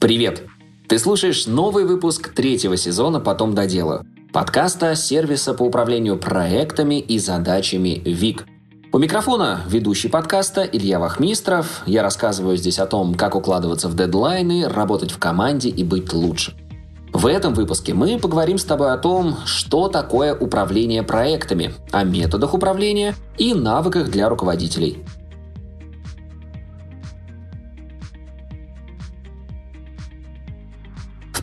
Привет! Ты слушаешь новый выпуск третьего сезона «Потом доделаю» подкаста сервиса по управлению проектами и задачами ВИК. У микрофона ведущий подкаста Илья Вахмистров. Я рассказываю здесь о том, как укладываться в дедлайны, работать в команде и быть лучше. В этом выпуске мы поговорим с тобой о том, что такое управление проектами, о методах управления и навыках для руководителей –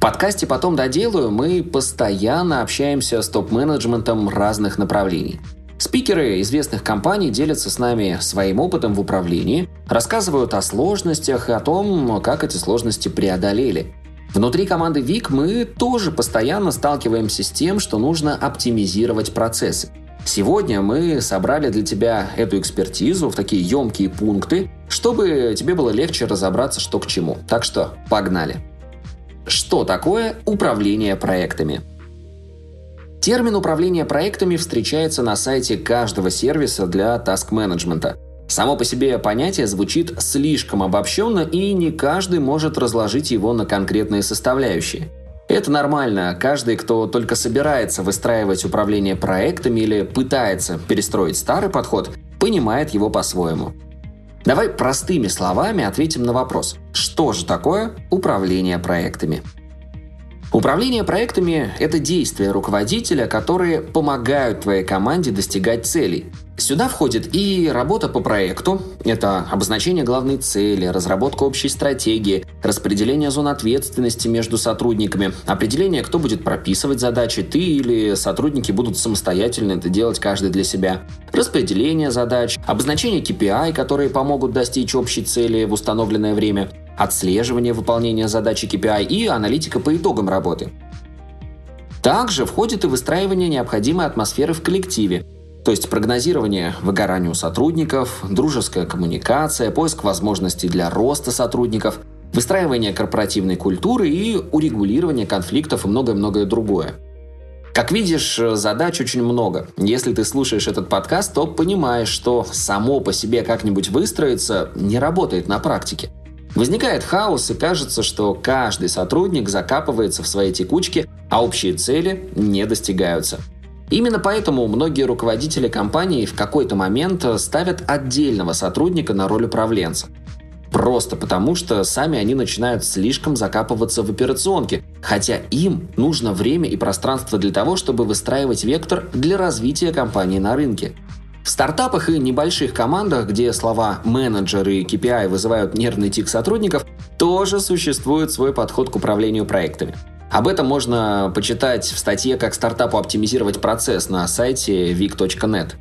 подкасте «Потом доделаю» мы постоянно общаемся с топ-менеджментом разных направлений. Спикеры известных компаний делятся с нами своим опытом в управлении, рассказывают о сложностях и о том, как эти сложности преодолели. Внутри команды ВИК мы тоже постоянно сталкиваемся с тем, что нужно оптимизировать процессы. Сегодня мы собрали для тебя эту экспертизу в такие емкие пункты, чтобы тебе было легче разобраться, что к чему. Так что погнали! Что такое управление проектами? Термин управление проектами встречается на сайте каждого сервиса для таск-менеджмента. Само по себе понятие звучит слишком обобщенно, и не каждый может разложить его на конкретные составляющие. Это нормально. Каждый, кто только собирается выстраивать управление проектами или пытается перестроить старый подход, понимает его по-своему. Давай простыми словами ответим на вопрос, что же такое управление проектами? Управление проектами – это действия руководителя, которые помогают твоей команде достигать целей. Сюда входит и работа по проекту, это обозначение главной цели, разработка общей стратегии, распределение зон ответственности между сотрудниками, определение, кто будет прописывать задачи, ты или сотрудники будут самостоятельно это делать каждый для себя, распределение задач, обозначение KPI, которые помогут достичь общей цели в установленное время, отслеживание выполнения задачи KPI и аналитика по итогам работы. Также входит и выстраивание необходимой атмосферы в коллективе, то есть прогнозирование выгоранию сотрудников, дружеская коммуникация, поиск возможностей для роста сотрудников, выстраивание корпоративной культуры и урегулирование конфликтов и многое-многое другое. Как видишь, задач очень много. Если ты слушаешь этот подкаст, то понимаешь, что само по себе как-нибудь выстроиться не работает на практике. Возникает хаос и кажется, что каждый сотрудник закапывается в своей текучке, а общие цели не достигаются. Именно поэтому многие руководители компании в какой-то момент ставят отдельного сотрудника на роль управленца. Просто потому, что сами они начинают слишком закапываться в операционке, хотя им нужно время и пространство для того, чтобы выстраивать вектор для развития компании на рынке. В стартапах и небольших командах, где слова менеджеры и KPI вызывают нервный тик сотрудников, тоже существует свой подход к управлению проектами. Об этом можно почитать в статье «Как стартапу оптимизировать процесс» на сайте vic.net.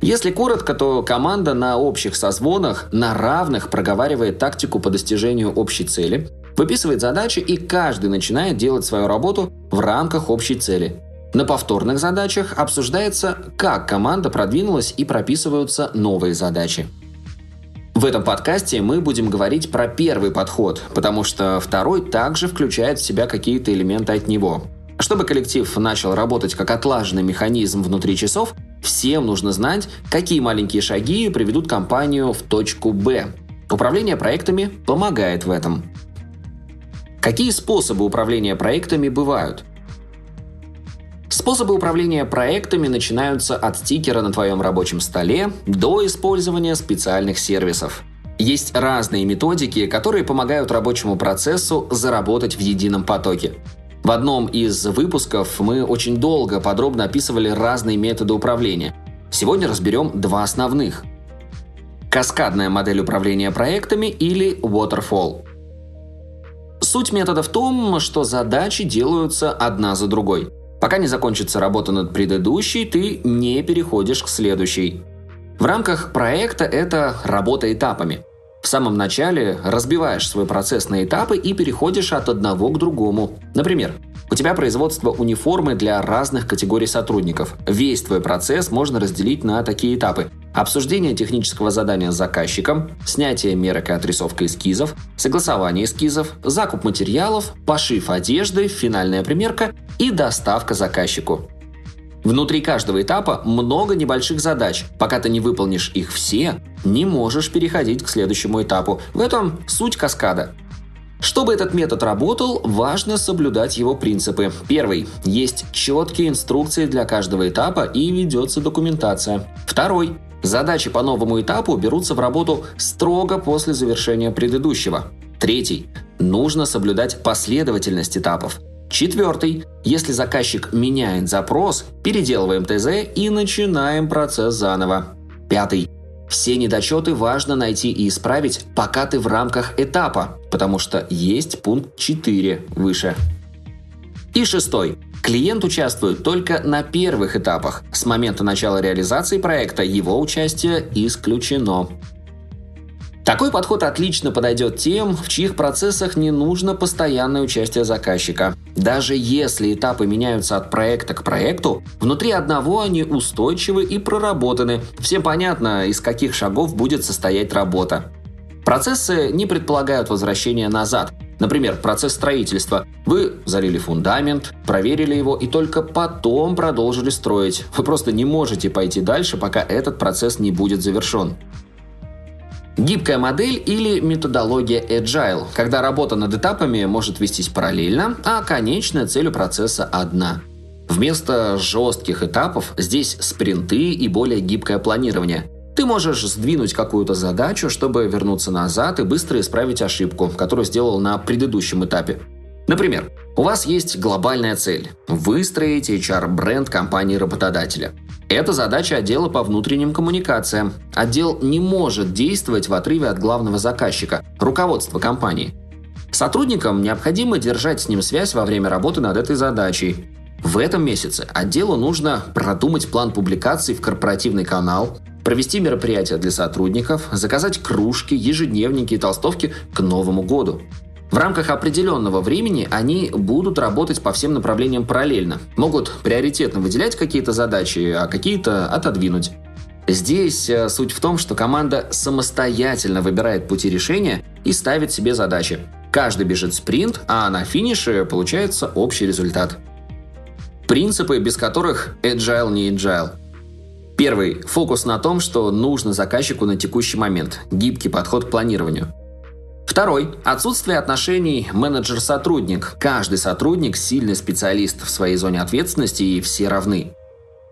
Если коротко, то команда на общих созвонах на равных проговаривает тактику по достижению общей цели, выписывает задачи и каждый начинает делать свою работу в рамках общей цели. На повторных задачах обсуждается, как команда продвинулась и прописываются новые задачи. В этом подкасте мы будем говорить про первый подход, потому что второй также включает в себя какие-то элементы от него. Чтобы коллектив начал работать как отлаженный механизм внутри часов, всем нужно знать, какие маленькие шаги приведут компанию в точку Б. Управление проектами помогает в этом. Какие способы управления проектами бывают? Способы управления проектами начинаются от стикера на твоем рабочем столе до использования специальных сервисов. Есть разные методики, которые помогают рабочему процессу заработать в едином потоке. В одном из выпусков мы очень долго подробно описывали разные методы управления. Сегодня разберем два основных. Каскадная модель управления проектами или Waterfall. Суть метода в том, что задачи делаются одна за другой – Пока не закончится работа над предыдущей, ты не переходишь к следующей. В рамках проекта это работа этапами. В самом начале разбиваешь свой процесс на этапы и переходишь от одного к другому. Например, у тебя производство униформы для разных категорий сотрудников. Весь твой процесс можно разделить на такие этапы. Обсуждение технического задания с заказчиком, снятие мерок и отрисовка эскизов, согласование эскизов, закуп материалов, пошив одежды, финальная примерка и доставка заказчику. Внутри каждого этапа много небольших задач. Пока ты не выполнишь их все, не можешь переходить к следующему этапу. В этом суть каскада. Чтобы этот метод работал, важно соблюдать его принципы. Первый. Есть четкие инструкции для каждого этапа и ведется документация. Второй. Задачи по новому этапу берутся в работу строго после завершения предыдущего. Третий. Нужно соблюдать последовательность этапов. Четвертый. Если заказчик меняет запрос, переделываем ТЗ и начинаем процесс заново. Пятый. Все недочеты важно найти и исправить, пока ты в рамках этапа, потому что есть пункт 4 выше. И шестой. Клиент участвует только на первых этапах. С момента начала реализации проекта его участие исключено. Такой подход отлично подойдет тем, в чьих процессах не нужно постоянное участие заказчика. Даже если этапы меняются от проекта к проекту, внутри одного они устойчивы и проработаны. Всем понятно, из каких шагов будет состоять работа. Процессы не предполагают возвращения назад. Например, процесс строительства. Вы залили фундамент, проверили его и только потом продолжили строить. Вы просто не можете пойти дальше, пока этот процесс не будет завершен. Гибкая модель или методология Agile, когда работа над этапами может вестись параллельно, а конечная цель у процесса одна. Вместо жестких этапов здесь спринты и более гибкое планирование. Ты можешь сдвинуть какую-то задачу, чтобы вернуться назад и быстро исправить ошибку, которую сделал на предыдущем этапе. Например, у вас есть глобальная цель – выстроить HR-бренд компании-работодателя. Это задача отдела по внутренним коммуникациям. Отдел не может действовать в отрыве от главного заказчика – руководства компании. Сотрудникам необходимо держать с ним связь во время работы над этой задачей. В этом месяце отделу нужно продумать план публикаций в корпоративный канал, провести мероприятия для сотрудников, заказать кружки, ежедневники и толстовки к Новому году. В рамках определенного времени они будут работать по всем направлениям параллельно. Могут приоритетно выделять какие-то задачи, а какие-то отодвинуть. Здесь э, суть в том, что команда самостоятельно выбирает пути решения и ставит себе задачи. Каждый бежит спринт, а на финише получается общий результат. Принципы, без которых agile не agile. Первый – фокус на том, что нужно заказчику на текущий момент, гибкий подход к планированию. Второй – отсутствие отношений менеджер-сотрудник. Каждый сотрудник – сильный специалист в своей зоне ответственности и все равны.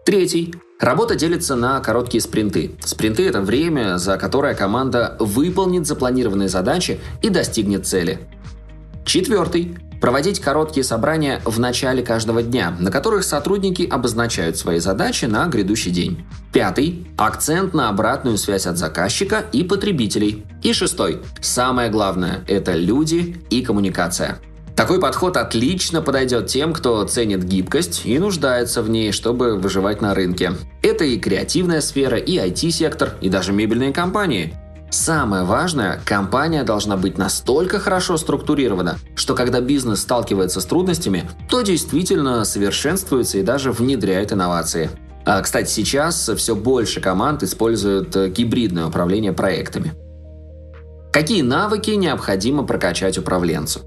Третий – работа делится на короткие спринты. Спринты – это время, за которое команда выполнит запланированные задачи и достигнет цели. Четвертый Проводить короткие собрания в начале каждого дня, на которых сотрудники обозначают свои задачи на грядущий день. Пятый – акцент на обратную связь от заказчика и потребителей. И шестой – самое главное – это люди и коммуникация. Такой подход отлично подойдет тем, кто ценит гибкость и нуждается в ней, чтобы выживать на рынке. Это и креативная сфера, и IT-сектор, и даже мебельные компании – Самое важное, компания должна быть настолько хорошо структурирована, что когда бизнес сталкивается с трудностями, то действительно совершенствуется и даже внедряет инновации. А, кстати, сейчас все больше команд используют э, гибридное управление проектами. Какие навыки необходимо прокачать управленцу?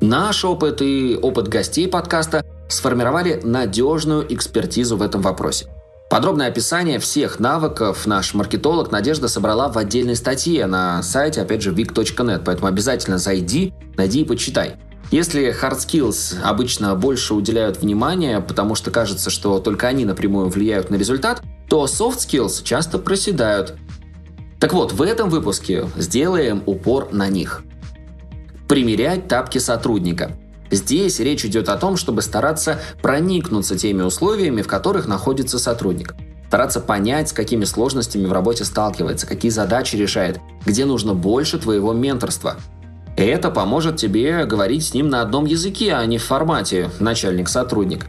Наш опыт и опыт гостей подкаста сформировали надежную экспертизу в этом вопросе – Подробное описание всех навыков наш маркетолог Надежда собрала в отдельной статье на сайте, опять же, vic.net, поэтому обязательно зайди, найди и почитай. Если hard skills обычно больше уделяют внимания, потому что кажется, что только они напрямую влияют на результат, то soft skills часто проседают. Так вот, в этом выпуске сделаем упор на них. Примерять тапки сотрудника – Здесь речь идет о том, чтобы стараться проникнуться теми условиями, в которых находится сотрудник. Стараться понять, с какими сложностями в работе сталкивается, какие задачи решает, где нужно больше твоего менторства. Это поможет тебе говорить с ним на одном языке, а не в формате начальник-сотрудник.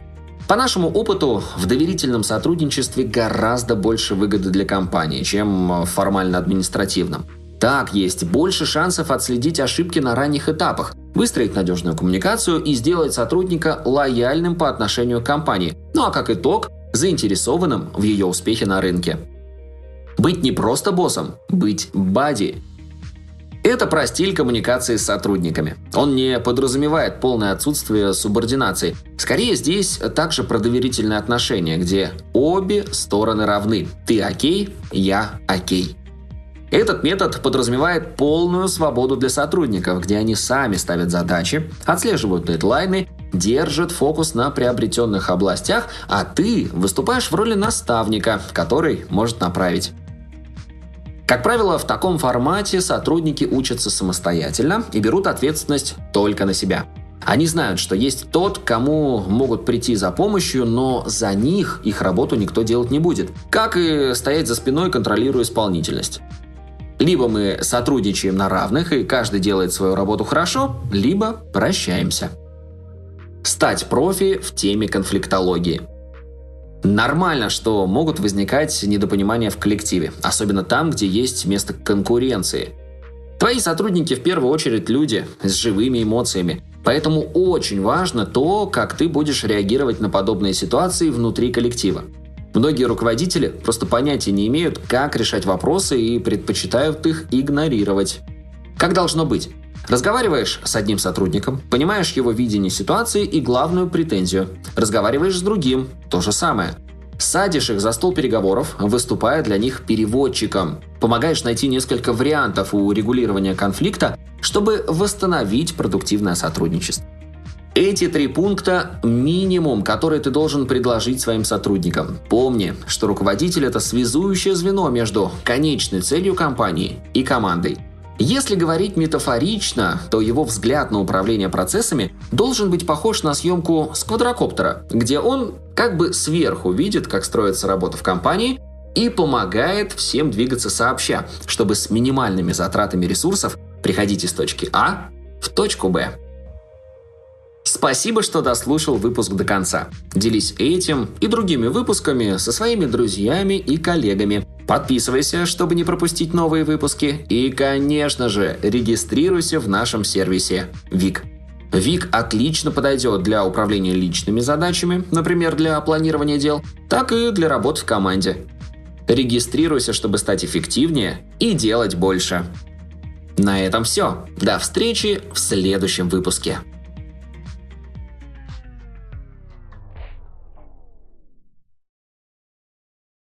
По нашему опыту, в доверительном сотрудничестве гораздо больше выгоды для компании, чем в формально-административном. Так есть больше шансов отследить ошибки на ранних этапах, выстроить надежную коммуникацию и сделать сотрудника лояльным по отношению к компании, ну а как итог, заинтересованным в ее успехе на рынке. Быть не просто боссом, быть бади. Это про стиль коммуникации с сотрудниками. Он не подразумевает полное отсутствие субординации. Скорее здесь также про доверительные отношения, где обе стороны равны. Ты окей, я окей. Этот метод подразумевает полную свободу для сотрудников, где они сами ставят задачи, отслеживают дедлайны, держат фокус на приобретенных областях, а ты выступаешь в роли наставника, который может направить. Как правило, в таком формате сотрудники учатся самостоятельно и берут ответственность только на себя. Они знают, что есть тот, кому могут прийти за помощью, но за них их работу никто делать не будет. Как и стоять за спиной, контролируя исполнительность. Либо мы сотрудничаем на равных, и каждый делает свою работу хорошо, либо прощаемся. Стать профи в теме конфликтологии. Нормально, что могут возникать недопонимания в коллективе, особенно там, где есть место конкуренции. Твои сотрудники в первую очередь люди с живыми эмоциями, поэтому очень важно то, как ты будешь реагировать на подобные ситуации внутри коллектива. Многие руководители просто понятия не имеют, как решать вопросы и предпочитают их игнорировать. Как должно быть? Разговариваешь с одним сотрудником, понимаешь его видение ситуации и главную претензию. Разговариваешь с другим – то же самое. Садишь их за стол переговоров, выступая для них переводчиком. Помогаешь найти несколько вариантов урегулирования конфликта, чтобы восстановить продуктивное сотрудничество. Эти три пункта – минимум, который ты должен предложить своим сотрудникам. Помни, что руководитель – это связующее звено между конечной целью компании и командой. Если говорить метафорично, то его взгляд на управление процессами должен быть похож на съемку с квадрокоптера, где он как бы сверху видит, как строится работа в компании, и помогает всем двигаться сообща, чтобы с минимальными затратами ресурсов приходить из точки А в точку Б. Спасибо, что дослушал выпуск до конца. Делись этим и другими выпусками со своими друзьями и коллегами. Подписывайся, чтобы не пропустить новые выпуски. И, конечно же, регистрируйся в нашем сервисе ВИК. ВИК отлично подойдет для управления личными задачами, например, для планирования дел, так и для работы в команде. Регистрируйся, чтобы стать эффективнее и делать больше. На этом все. До встречи в следующем выпуске.